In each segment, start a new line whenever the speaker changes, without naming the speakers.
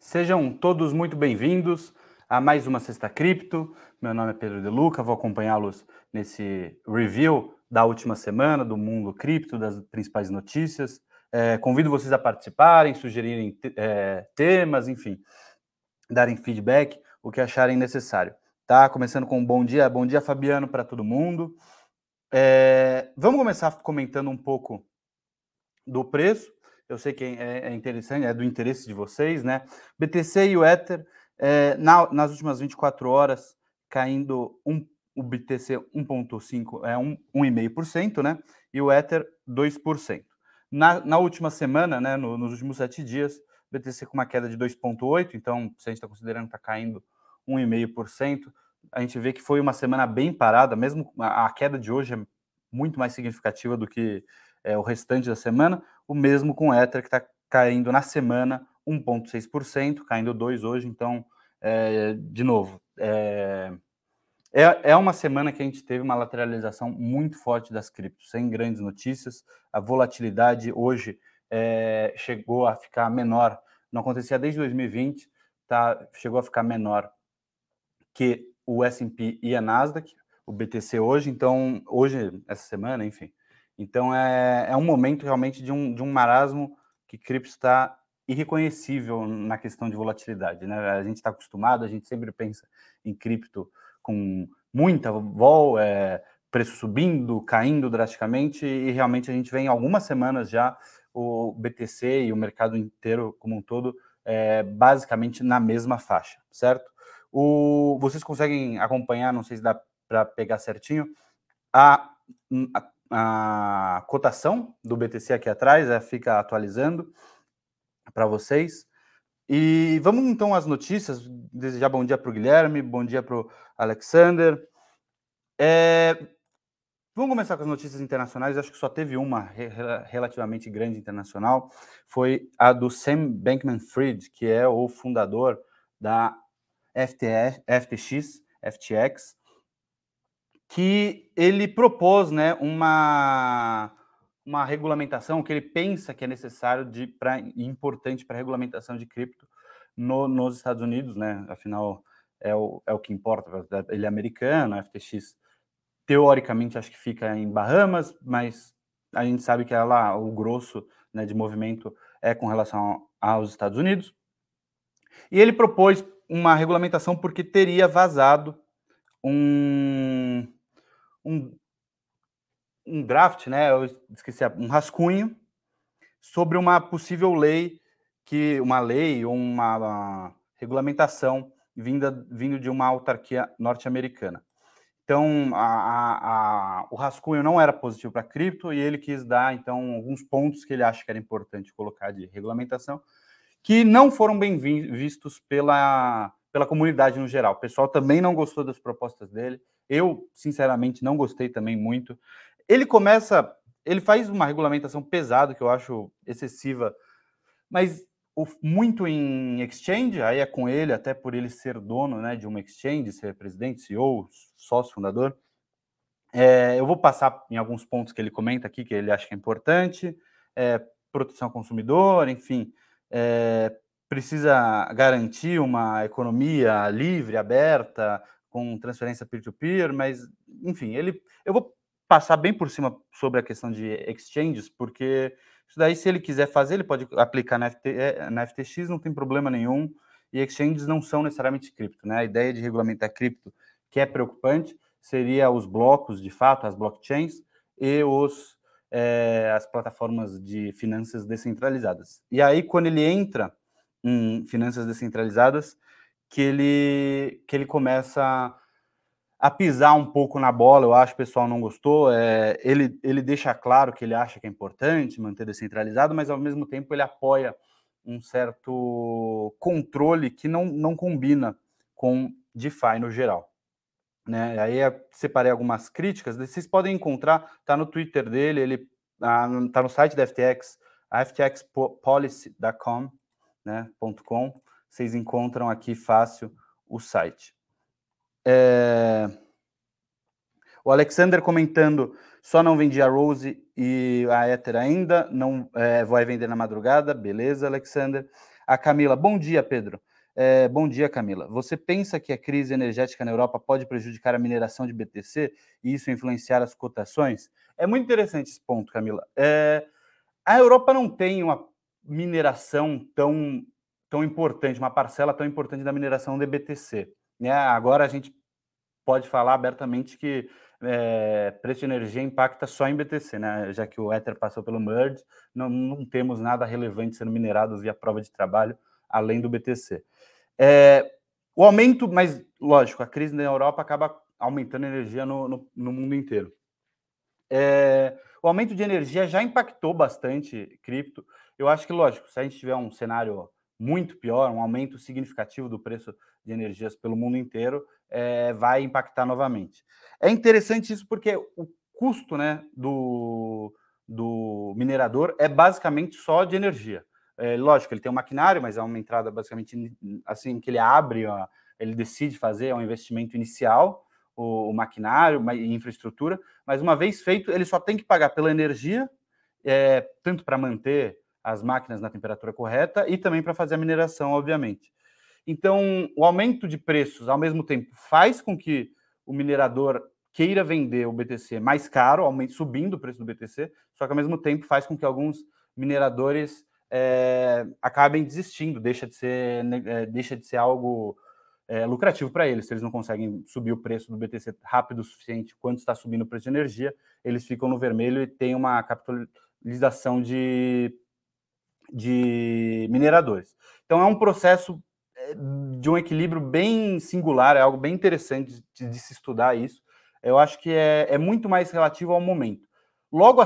Sejam todos muito bem-vindos a mais uma Sexta Cripto. Meu nome é Pedro De Luca, vou acompanhá-los nesse review da última semana do mundo cripto, das principais notícias. É, convido vocês a participarem, sugerirem é, temas, enfim, darem feedback, o que acharem necessário. Tá? Começando com um bom dia, bom dia Fabiano para todo mundo. É, vamos começar comentando um pouco do preço. Eu sei que é, é interessante, é do interesse de vocês, né? BTC e o Ether, é, na, nas últimas 24 horas, caindo um, o BTC 1,5%, é 1,5%, né? E o Ether 2%. Na, na última semana, né, no, nos últimos sete dias, BTC com uma queda de 2,8%, então, se a gente está considerando que está caindo 1,5%, a gente vê que foi uma semana bem parada, mesmo a, a queda de hoje é muito mais significativa do que é, o restante da semana, o mesmo com o Ether, que está caindo na semana 1,6%, caindo 2% hoje, então, é, de novo, é, é, é uma semana que a gente teve uma lateralização muito forte das criptos, sem grandes notícias. A volatilidade hoje é, chegou a ficar menor, não acontecia desde 2020, tá, chegou a ficar menor que o S&P e a Nasdaq, o BTC hoje, então, hoje, essa semana, enfim. Então, é, é um momento realmente de um, de um marasmo que cripto está irreconhecível na questão de volatilidade, né? A gente está acostumado, a gente sempre pensa em cripto com muita vol, é, preço subindo, caindo drasticamente, e realmente a gente vem algumas semanas já o BTC e o mercado inteiro como um todo é, basicamente na mesma faixa, certo? O, vocês conseguem acompanhar, não sei se dá para pegar certinho, a, a, a, cotação do BTC aqui atrás, é, fica atualizando para vocês. E vamos então às notícias. Desejar bom dia para o Guilherme, bom dia para o Alexander. É, vamos começar com as notícias internacionais. Acho que só teve uma re relativamente grande internacional. Foi a do Sam Bankman-Fried, que é o fundador da FTX, FTX, que ele propôs, né, uma uma regulamentação que ele pensa que é necessário de para importante para a regulamentação de cripto no, nos Estados Unidos, né? Afinal é o, é o que importa. Ele é americano, a FTX teoricamente acho que fica em Bahamas, mas a gente sabe que ela o grosso né, de movimento é com relação aos Estados Unidos. E ele propôs uma regulamentação porque teria vazado um, um um draft, né? Eu esqueci, um rascunho sobre uma possível lei que uma lei ou uma, uma regulamentação vinda vindo de uma autarquia norte-americana. Então, a, a, a, o rascunho não era positivo para cripto e ele quis dar, então, alguns pontos que ele acha que era importante colocar de regulamentação, que não foram bem vistos pela, pela comunidade no geral. O pessoal também não gostou das propostas dele. Eu, sinceramente, não gostei também muito. Ele começa, ele faz uma regulamentação pesada que eu acho excessiva, mas muito em exchange, aí é com ele, até por ele ser dono né, de uma exchange, ser presidente, CEO, sócio fundador. É, eu vou passar em alguns pontos que ele comenta aqui que ele acha que é importante, é, proteção ao consumidor, enfim, é, precisa garantir uma economia livre, aberta, com transferência peer-to-peer, -peer, mas, enfim, ele, eu vou passar bem por cima sobre a questão de exchanges, porque isso daí, se ele quiser fazer, ele pode aplicar na, FT, é, na FTX, não tem problema nenhum, e exchanges não são necessariamente cripto, né? A ideia de regulamentar cripto, que é preocupante, seria os blocos, de fato, as blockchains, e os, é, as plataformas de finanças descentralizadas. E aí, quando ele entra em finanças descentralizadas, que ele, que ele começa a pisar um pouco na bola, eu acho o pessoal não gostou. É, ele, ele deixa claro que ele acha que é importante manter descentralizado, mas ao mesmo tempo ele apoia um certo controle que não, não combina com DeFi no geral. Né? Aí separei algumas críticas, vocês podem encontrar, tá no Twitter dele, ele ah, tá no site da FTX, ftxpolicy.com, né, .com, vocês encontram aqui fácil o site. É... O Alexander comentando, só não vendi a Rose e a Ether ainda, não é, vai vender na madrugada, beleza, Alexander. A Camila, bom dia, Pedro. É, bom dia, Camila. Você pensa que a crise energética na Europa pode prejudicar a mineração de BTC e isso influenciar as cotações? É muito interessante esse ponto, Camila. É, a Europa não tem uma mineração tão, tão importante, uma parcela tão importante da mineração de BTC. Né? Agora a gente pode falar abertamente que é, preço de energia impacta só em BTC, né? já que o Ether passou pelo merge, não, não temos nada relevante sendo minerado via prova de trabalho além do BTC. É, o aumento, mas lógico, a crise na Europa acaba aumentando a energia no, no, no mundo inteiro. É, o aumento de energia já impactou bastante cripto. Eu acho que, lógico, se a gente tiver um cenário muito pior, um aumento significativo do preço de energias pelo mundo inteiro, é, vai impactar novamente. É interessante isso porque o custo né, do, do minerador é basicamente só de energia. É, lógico, ele tem um maquinário, mas é uma entrada basicamente assim que ele abre, ó, ele decide fazer, é um investimento inicial, o, o maquinário e infraestrutura, mas uma vez feito, ele só tem que pagar pela energia, é, tanto para manter as máquinas na temperatura correta e também para fazer a mineração, obviamente. Então, o aumento de preços, ao mesmo tempo, faz com que o minerador queira vender o BTC mais caro, subindo o preço do BTC, só que ao mesmo tempo faz com que alguns mineradores é, acabem desistindo, deixa de ser, é, deixa de ser algo é, lucrativo para eles. Se eles não conseguem subir o preço do BTC rápido o suficiente quando está subindo o preço de energia, eles ficam no vermelho e tem uma capitalização de, de mineradores. Então é um processo de um equilíbrio bem singular, é algo bem interessante de, de se estudar isso. Eu acho que é, é muito mais relativo ao momento. Logo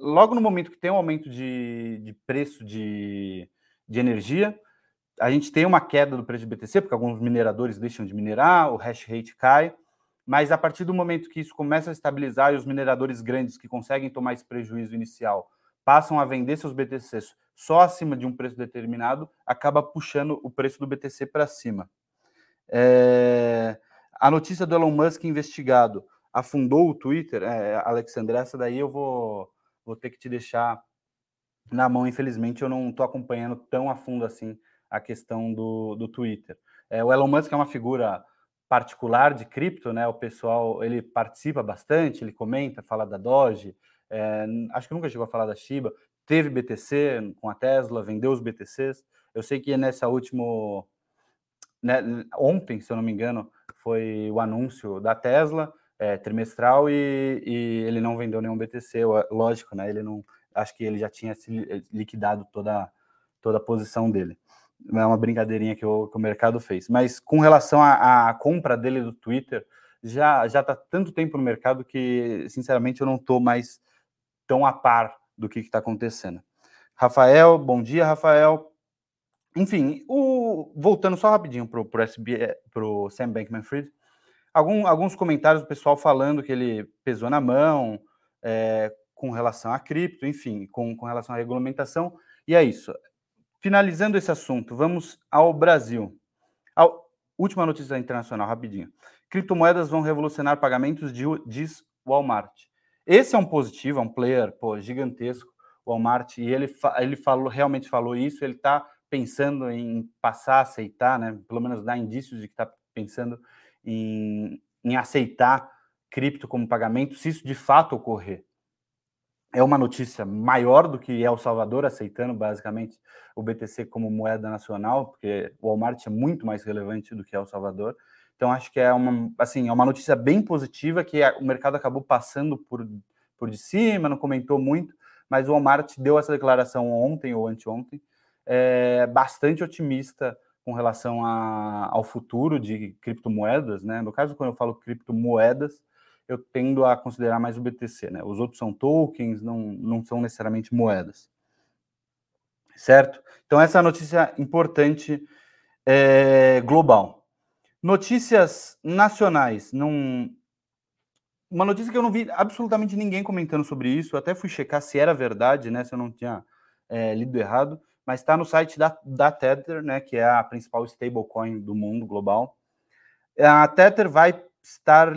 logo no momento que tem um aumento de, de preço de, de energia, a gente tem uma queda do preço de BTC, porque alguns mineradores deixam de minerar, o hash rate cai, mas a partir do momento que isso começa a estabilizar e os mineradores grandes que conseguem tomar esse prejuízo inicial passam a vender seus BTCs só acima de um preço determinado, acaba puxando o preço do BTC para cima. É... A notícia do Elon Musk investigado afundou o Twitter, é, Alexandre, essa daí eu vou vou ter que te deixar na mão. Infelizmente, eu não estou acompanhando tão a fundo assim a questão do, do Twitter. É, o Elon Musk é uma figura particular de cripto, né? O pessoal ele participa bastante, ele comenta, fala da Doge. É, acho que nunca chegou a falar da Shiba. Teve BTC com a Tesla, vendeu os BTCs. Eu sei que nessa última né, ontem, se eu não me engano, foi o anúncio da Tesla é, trimestral e, e, ele não vendeu nenhum BTC, lógico, né? Ele não, acho que ele já tinha liquidado toda, toda a posição dele. É uma brincadeirinha que o, que o mercado fez. Mas com relação à, à compra dele do Twitter, já já está tanto tempo no mercado que, sinceramente, eu não estou mais tão a par do que está acontecendo. Rafael, bom dia, Rafael. Enfim, o, voltando só rapidinho para o Sam Bankman-Fried, Algum, alguns comentários do pessoal falando que ele pesou na mão é, com relação a cripto, enfim, com, com relação à regulamentação. E é isso. Finalizando esse assunto, vamos ao Brasil. A última notícia internacional, rapidinho. Criptomoedas vão revolucionar pagamentos, de, diz Walmart. Esse é um positivo, é um player pô, gigantesco, Walmart, e ele, ele falou, realmente falou isso, ele está pensando em passar a aceitar, né, pelo menos dá indícios de que está pensando em, em aceitar cripto como pagamento, se isso de fato ocorrer. É uma notícia maior do que El Salvador aceitando basicamente o BTC como moeda nacional, porque o Walmart é muito mais relevante do que El Salvador. Então acho que é uma assim, é uma notícia bem positiva que o mercado acabou passando por por de cima, não comentou muito, mas o Walmart deu essa declaração ontem ou anteontem, é, bastante otimista com relação a, ao futuro de criptomoedas, né? No caso, quando eu falo criptomoedas, eu tendo a considerar mais o BTC, né? Os outros são tokens, não, não são necessariamente moedas. Certo? Então, essa é a notícia importante é, global. Notícias nacionais. Não... Uma notícia que eu não vi absolutamente ninguém comentando sobre isso. Eu até fui checar se era verdade, né? Se eu não tinha é, lido errado mas está no site da, da Tether, né, que é a principal stablecoin do mundo global. A Tether vai estar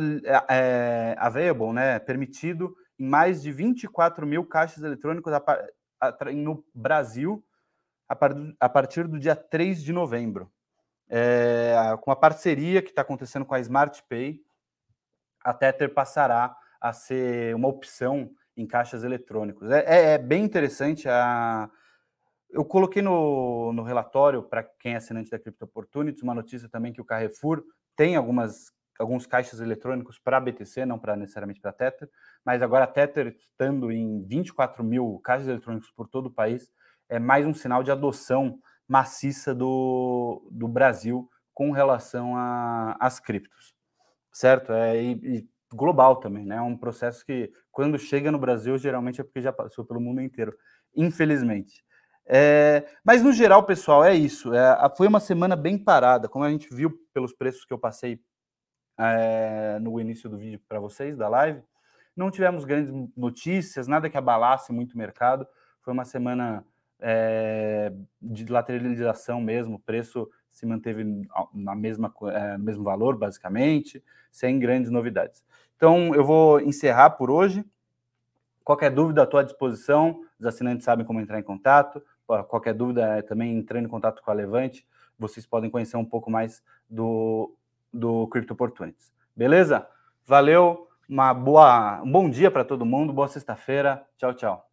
é, available, né, permitido em mais de 24 mil caixas eletrônicos no Brasil a partir do dia 3 de novembro, é, com a parceria que está acontecendo com a Smart Pay, a Tether passará a ser uma opção em caixas eletrônicos. É, é, é bem interessante. A... Eu coloquei no, no relatório, para quem é assinante da Crypto Opportunities, uma notícia também que o Carrefour tem algumas, alguns caixas eletrônicos para BTC, não para necessariamente para Tether, mas agora a Tether estando em 24 mil caixas eletrônicos por todo o país, é mais um sinal de adoção maciça do, do Brasil com relação às criptos, certo? É, e, e global também, né? É um processo que, quando chega no Brasil, geralmente é porque já passou pelo mundo inteiro, infelizmente. É, mas no geral, pessoal, é isso. É, foi uma semana bem parada, como a gente viu pelos preços que eu passei é, no início do vídeo para vocês, da live. Não tivemos grandes notícias, nada que abalasse muito o mercado. Foi uma semana é, de lateralização mesmo, o preço se manteve na mesma, é, no mesmo valor, basicamente, sem grandes novidades. Então, eu vou encerrar por hoje. Qualquer dúvida, estou à disposição. Os assinantes sabem como entrar em contato. Qualquer dúvida, é também entrando em contato com a Levante, vocês podem conhecer um pouco mais do, do Crypto Opportunities. Beleza? Valeu, uma boa, um bom dia para todo mundo, boa sexta-feira. Tchau, tchau.